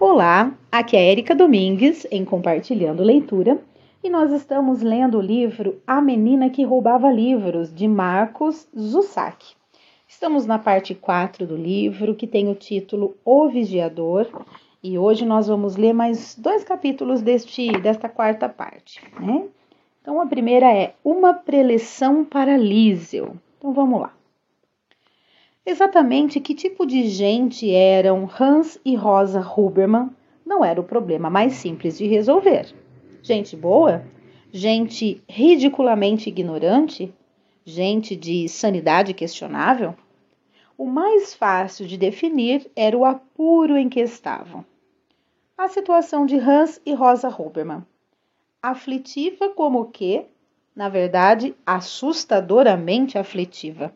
Olá, aqui é Erika Domingues em Compartilhando Leitura e nós estamos lendo o livro A Menina que Roubava Livros de Marcos Zussac. Estamos na parte 4 do livro que tem o título O Vigiador e hoje nós vamos ler mais dois capítulos deste, desta quarta parte. Né? Então a primeira é Uma Preleção para Lísel. Então vamos lá. Exatamente que tipo de gente eram Hans e Rosa Huberman não era o problema mais simples de resolver. Gente boa? Gente ridiculamente ignorante? Gente de sanidade questionável? O mais fácil de definir era o apuro em que estavam. A situação de Hans e Rosa Huberman. Aflitiva como que, na verdade, assustadoramente aflitiva.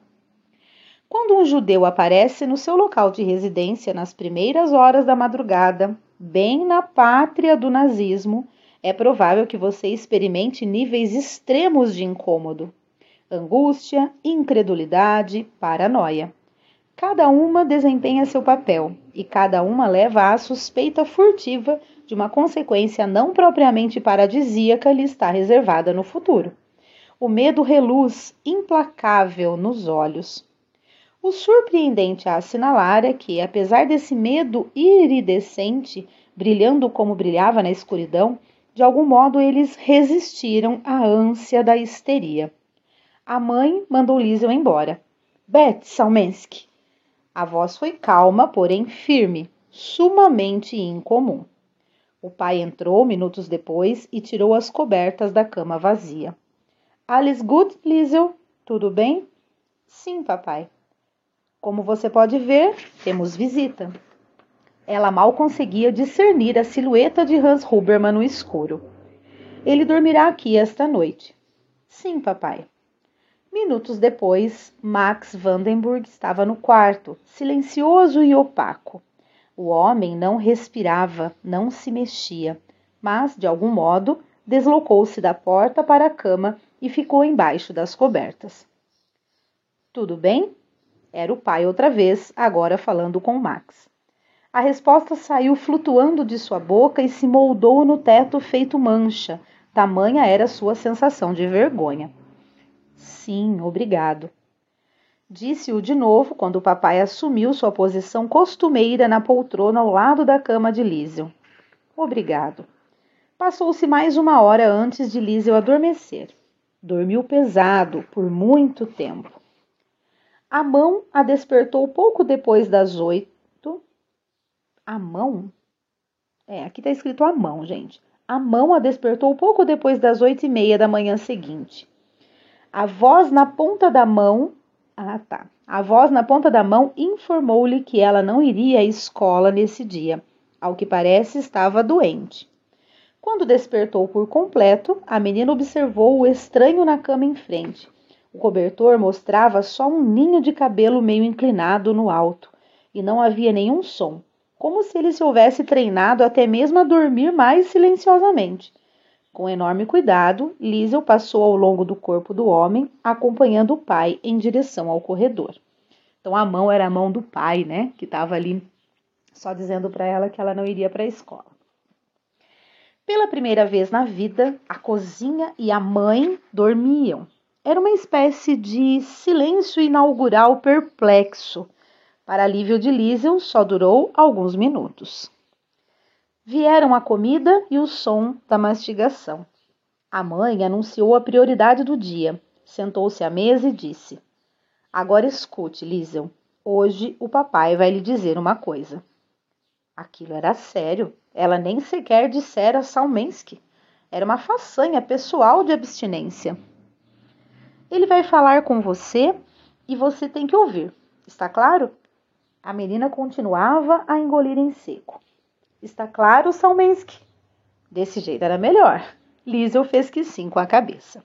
Quando um judeu aparece no seu local de residência nas primeiras horas da madrugada, bem na pátria do nazismo, é provável que você experimente níveis extremos de incômodo, angústia, incredulidade, paranoia. Cada uma desempenha seu papel e cada uma leva à suspeita furtiva de uma consequência não propriamente paradisíaca lhe está reservada no futuro. O medo reluz implacável nos olhos. O surpreendente a assinalar é que, apesar desse medo iridescente, brilhando como brilhava na escuridão, de algum modo eles resistiram à ânsia da histeria. A mãe mandou Liesel embora. Beth Salmensky. A voz foi calma, porém firme, sumamente incomum. O pai entrou minutos depois e tirou as cobertas da cama vazia. Alice Good, Liesel? Tudo bem? Sim, papai. Como você pode ver, temos visita. Ela mal conseguia discernir a silhueta de Hans Huberman no escuro. Ele dormirá aqui esta noite. Sim, papai. Minutos depois, Max Vandenburg estava no quarto, silencioso e opaco. O homem não respirava, não se mexia, mas, de algum modo, deslocou-se da porta para a cama e ficou embaixo das cobertas. Tudo bem? Era o pai outra vez, agora falando com Max. A resposta saiu flutuando de sua boca e se moldou no teto feito mancha. Tamanha era sua sensação de vergonha. Sim, obrigado. Disse-o de novo quando o papai assumiu sua posição costumeira na poltrona ao lado da cama de Lísio. Obrigado. Passou-se mais uma hora antes de Lísio adormecer. Dormiu pesado por muito tempo. A mão a despertou pouco depois das oito. A mão? É, aqui tá escrito a mão, gente. A mão a despertou pouco depois das oito e meia da manhã seguinte. A voz na ponta da mão. Ah, tá. A voz na ponta da mão informou-lhe que ela não iria à escola nesse dia. Ao que parece, estava doente. Quando despertou por completo, a menina observou o estranho na cama em frente. O cobertor mostrava só um ninho de cabelo meio inclinado no alto, e não havia nenhum som, como se ele se houvesse treinado até mesmo a dormir mais silenciosamente. Com enorme cuidado, Liesel passou ao longo do corpo do homem, acompanhando o pai em direção ao corredor. Então a mão era a mão do pai, né, que estava ali só dizendo para ela que ela não iria para a escola. Pela primeira vez na vida, a cozinha e a mãe dormiam. Era uma espécie de silêncio inaugural perplexo. Para alívio de Liesel, só durou alguns minutos. Vieram a comida e o som da mastigação. A mãe anunciou a prioridade do dia, sentou-se à mesa e disse: Agora escute, Liesel. Hoje o papai vai lhe dizer uma coisa. Aquilo era sério. Ela nem sequer dissera Salmensky. Era uma façanha pessoal de abstinência. Ele vai falar com você e você tem que ouvir. Está claro? A menina continuava a engolir em seco. Está claro, Salmensky? Desse jeito era melhor. Liesel fez que sim com a cabeça.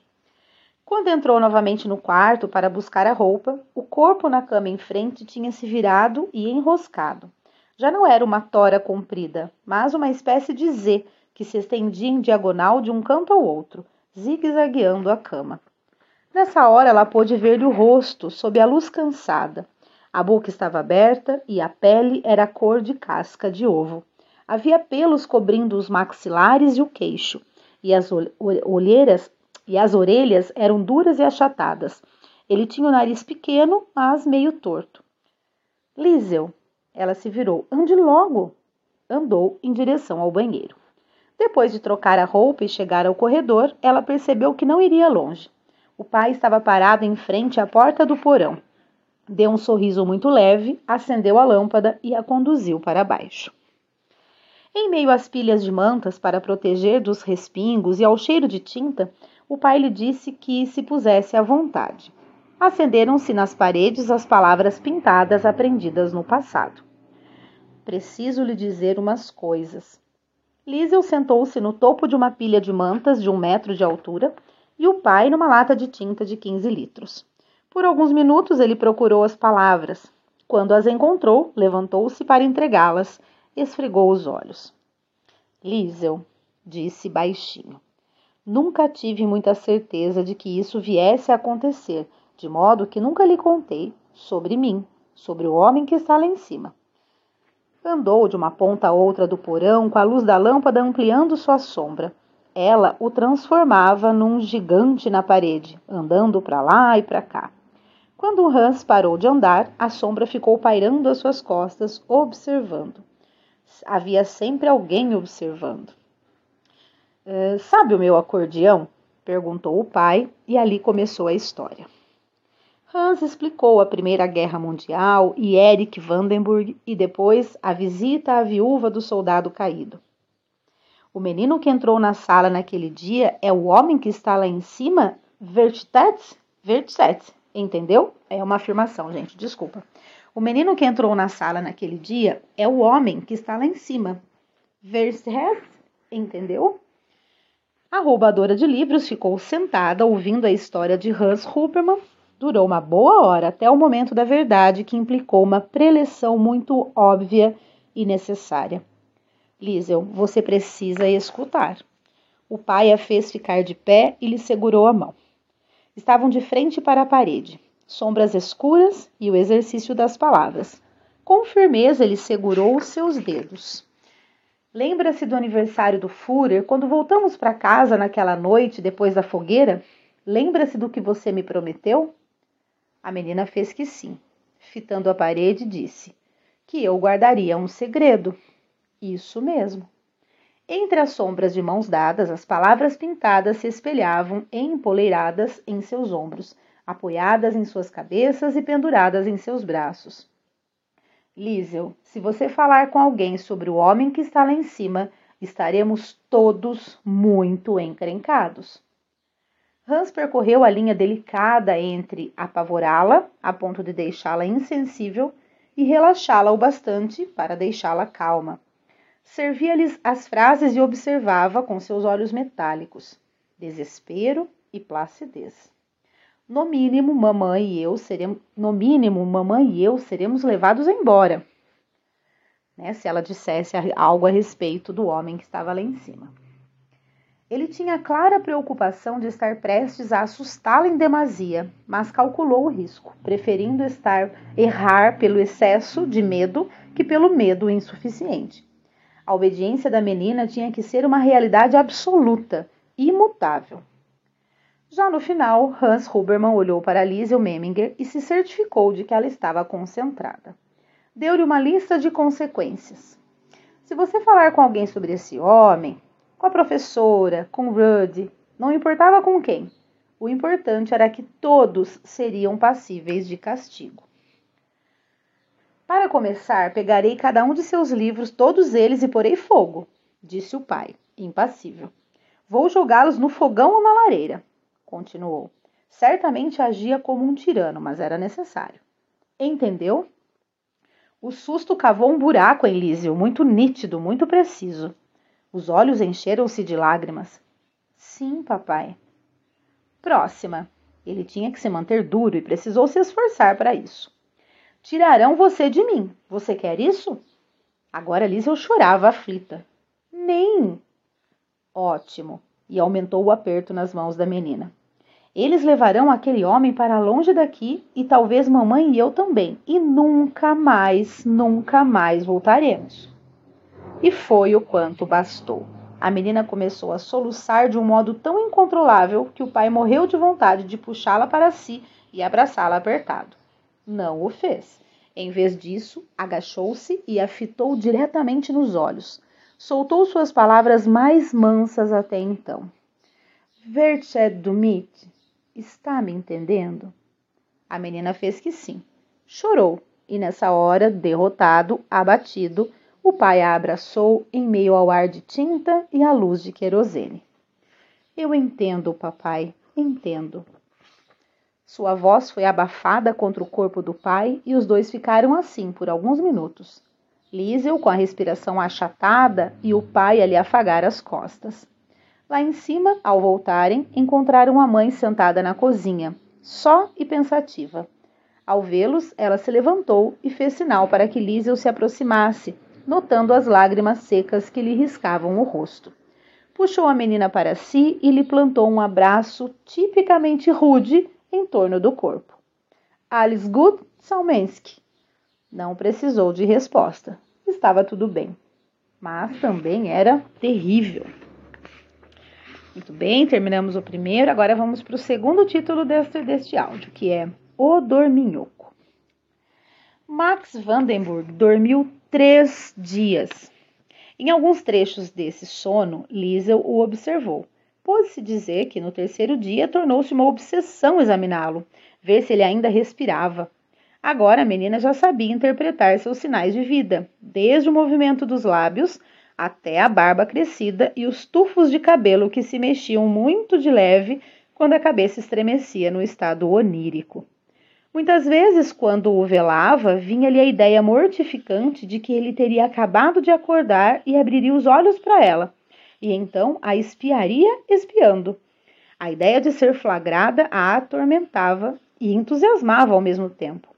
Quando entrou novamente no quarto para buscar a roupa, o corpo na cama em frente tinha se virado e enroscado. Já não era uma tora comprida, mas uma espécie de Z que se estendia em diagonal de um canto ao outro, zigue-zagueando a cama. Nessa hora ela pôde ver-lhe o rosto sob a luz cansada. A boca estava aberta e a pele era cor de casca de ovo. Havia pelos cobrindo os maxilares e o queixo, e as olheiras e as orelhas eram duras e achatadas. Ele tinha o nariz pequeno, mas meio torto. Liesel, ela se virou. Ande logo! Andou em direção ao banheiro. Depois de trocar a roupa e chegar ao corredor, ela percebeu que não iria longe. O pai estava parado em frente à porta do porão. Deu um sorriso muito leve, acendeu a lâmpada e a conduziu para baixo. Em meio às pilhas de mantas para proteger dos respingos e ao cheiro de tinta, o pai lhe disse que se pusesse à vontade. Acenderam-se nas paredes as palavras pintadas aprendidas no passado. Preciso lhe dizer umas coisas. Liesel sentou-se no topo de uma pilha de mantas de um metro de altura e o pai numa lata de tinta de 15 litros. Por alguns minutos ele procurou as palavras. Quando as encontrou, levantou-se para entregá-las, esfregou os olhos. Liesel, disse baixinho. Nunca tive muita certeza de que isso viesse a acontecer, de modo que nunca lhe contei sobre mim, sobre o homem que está lá em cima. Andou de uma ponta a outra do porão com a luz da lâmpada ampliando sua sombra. Ela o transformava num gigante na parede, andando para lá e para cá. Quando Hans parou de andar, a sombra ficou pairando às suas costas, observando. Havia sempre alguém observando. Uh, sabe o meu acordeão? perguntou o pai, e ali começou a história. Hans explicou a Primeira Guerra Mundial e Erich Vandenberg e depois a visita à viúva do soldado caído. O menino que entrou na sala naquele dia é o homem que está lá em cima? Vertitet? Vertitet, entendeu? É uma afirmação, gente, desculpa. O menino que entrou na sala naquele dia é o homem que está lá em cima. Vertitet, entendeu? A roubadora de livros ficou sentada ouvindo a história de Hans Huberman Durou uma boa hora até o momento da verdade, que implicou uma preleção muito óbvia e necessária. Liesel, você precisa escutar. O pai a fez ficar de pé e lhe segurou a mão. Estavam de frente para a parede, sombras escuras e o exercício das palavras. Com firmeza ele segurou os seus dedos. Lembra-se do aniversário do Führer, quando voltamos para casa naquela noite depois da fogueira? Lembra-se do que você me prometeu? A menina fez que sim. Fitando a parede, disse que eu guardaria um segredo. Isso mesmo. Entre as sombras de mãos dadas, as palavras pintadas se espelhavam empoleiradas em seus ombros, apoiadas em suas cabeças e penduradas em seus braços. Liesel, se você falar com alguém sobre o homem que está lá em cima, estaremos todos muito encrencados. Hans percorreu a linha delicada entre apavorá-la, a ponto de deixá-la insensível, e relaxá-la o bastante para deixá-la calma. Servia-lhes as frases e observava com seus olhos metálicos desespero e placidez. No mínimo, mamãe e eu seremos, no mínimo, mamãe e eu seremos levados embora. Né, se ela dissesse algo a respeito do homem que estava lá em cima. Ele tinha clara preocupação de estar prestes a assustá-la em demasia, mas calculou o risco, preferindo estar errar pelo excesso de medo que pelo medo insuficiente. A obediência da menina tinha que ser uma realidade absoluta, imutável. Já no final, Hans Huberman olhou para Liesel Memminger e se certificou de que ela estava concentrada. Deu-lhe uma lista de consequências. Se você falar com alguém sobre esse homem, com a professora, com Rudd, não importava com quem. O importante era que todos seriam passíveis de castigo. Para começar, pegarei cada um de seus livros, todos eles, e porei fogo, disse o pai, impassível. Vou jogá-los no fogão ou na lareira, continuou. Certamente agia como um tirano, mas era necessário. Entendeu? O susto cavou um buraco em Lísio, muito nítido, muito preciso. Os olhos encheram-se de lágrimas. Sim, papai. Próxima. Ele tinha que se manter duro e precisou se esforçar para isso. Tirarão você de mim. Você quer isso? Agora Liesel chorava aflita. Nem. Ótimo. E aumentou o aperto nas mãos da menina. Eles levarão aquele homem para longe daqui e talvez mamãe e eu também. E nunca mais, nunca mais voltaremos. e foi o quanto bastou. A menina começou a soluçar de um modo tão incontrolável que o pai morreu de vontade de puxá-la para si e abraçá-la apertado. Não o fez. Em vez disso, agachou-se e a fitou diretamente nos olhos. Soltou suas palavras mais mansas até então. Verched Dumit, está me entendendo? A menina fez que sim. Chorou, e nessa hora, derrotado, abatido, o pai a abraçou em meio ao ar de tinta e à luz de querosene. Eu entendo, papai, entendo. Sua voz foi abafada contra o corpo do pai e os dois ficaram assim por alguns minutos. Liesel com a respiração achatada e o pai a lhe afagar as costas. Lá em cima, ao voltarem, encontraram a mãe sentada na cozinha, só e pensativa. Ao vê-los, ela se levantou e fez sinal para que Liesel se aproximasse, notando as lágrimas secas que lhe riscavam o rosto. Puxou a menina para si e lhe plantou um abraço tipicamente rude em torno do corpo. Alice Good Salmensky. Não precisou de resposta. Estava tudo bem. Mas também era terrível. Muito bem, terminamos o primeiro. Agora vamos para o segundo título deste, deste áudio, que é O Dorminhoco. Max Vandenburg dormiu três dias. Em alguns trechos desse sono, Liesel o observou. Pôde-se dizer que no terceiro dia tornou-se uma obsessão examiná-lo, ver se ele ainda respirava. Agora a menina já sabia interpretar seus sinais de vida, desde o movimento dos lábios até a barba crescida e os tufos de cabelo que se mexiam muito de leve quando a cabeça estremecia no estado onírico. Muitas vezes, quando o velava, vinha-lhe a ideia mortificante de que ele teria acabado de acordar e abriria os olhos para ela, e então a espiaria espiando. A ideia de ser flagrada a atormentava e entusiasmava ao mesmo tempo.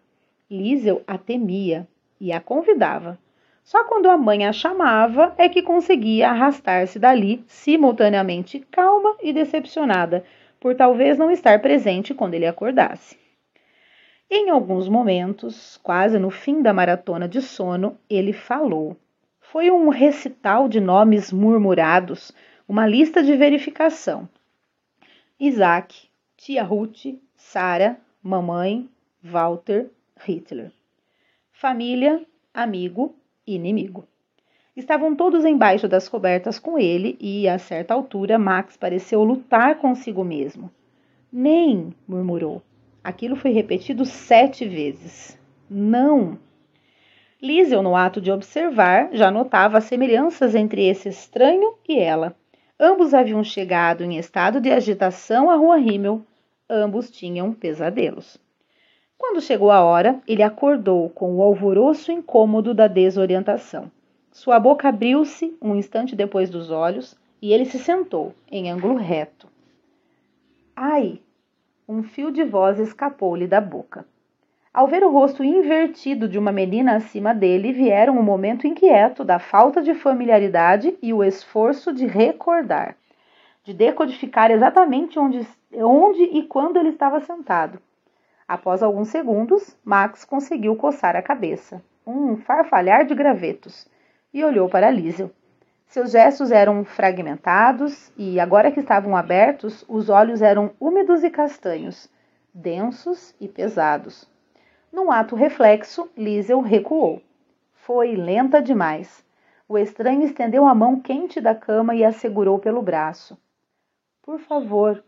Liesel a temia e a convidava. Só quando a mãe a chamava é que conseguia arrastar-se dali, simultaneamente calma e decepcionada, por talvez não estar presente quando ele acordasse. Em alguns momentos, quase no fim da maratona de sono, ele falou. Foi um recital de nomes murmurados, uma lista de verificação. Isaac, tia Ruth, Sara, mamãe, Walter, Hitler. Família, amigo, inimigo. Estavam todos embaixo das cobertas com ele e, a certa altura, Max pareceu lutar consigo mesmo. Nem, murmurou. Aquilo foi repetido sete vezes. Não! Liesel, no ato de observar, já notava semelhanças entre esse estranho e ela. Ambos haviam chegado em estado de agitação à rua Rimmel. Ambos tinham pesadelos. Quando chegou a hora, ele acordou com o alvoroço incômodo da desorientação. Sua boca abriu-se um instante depois dos olhos e ele se sentou, em ângulo reto. Ai! Um fio de voz escapou-lhe da boca. Ao ver o rosto invertido de uma menina acima dele, vieram um momento inquieto da falta de familiaridade e o esforço de recordar, de decodificar exatamente onde, onde e quando ele estava sentado. Após alguns segundos, Max conseguiu coçar a cabeça, um farfalhar de gravetos, e olhou para Liesel. Seus gestos eram fragmentados e, agora que estavam abertos, os olhos eram úmidos e castanhos, densos e pesados. Num ato reflexo, Liesel recuou. Foi lenta demais. O estranho estendeu a mão quente da cama e a segurou pelo braço. Por favor.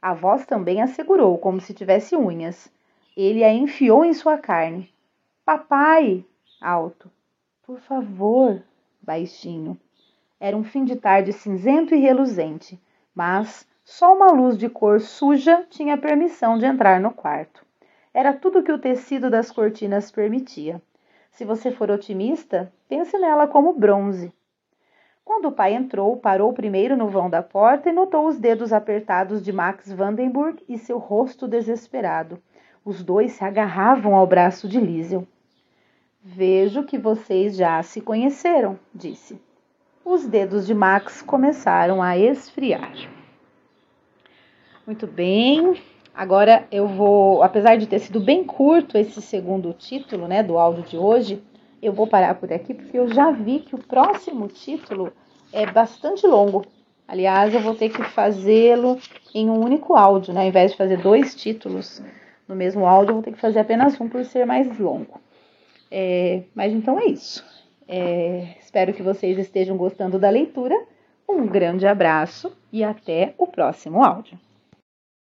A voz também a segurou, como se tivesse unhas. Ele a enfiou em sua carne. Papai! Alto. Por favor! Baixinho. Era um fim de tarde cinzento e reluzente, mas só uma luz de cor suja tinha permissão de entrar no quarto. Era tudo que o tecido das cortinas permitia. Se você for otimista, pense nela como bronze. Quando o pai entrou, parou primeiro no vão da porta e notou os dedos apertados de Max Vandenburg e seu rosto desesperado. Os dois se agarravam ao braço de Liesel. Vejo que vocês já se conheceram, disse os dedos de Max começaram a esfriar. Muito bem, agora eu vou, apesar de ter sido bem curto esse segundo título, né, do áudio de hoje, eu vou parar por aqui porque eu já vi que o próximo título é bastante longo. Aliás, eu vou ter que fazê-lo em um único áudio, né? Ao invés de fazer dois títulos no mesmo áudio, eu vou ter que fazer apenas um por ser mais longo. É, mas então é isso. É, espero que vocês estejam gostando da leitura. Um grande abraço e até o próximo áudio.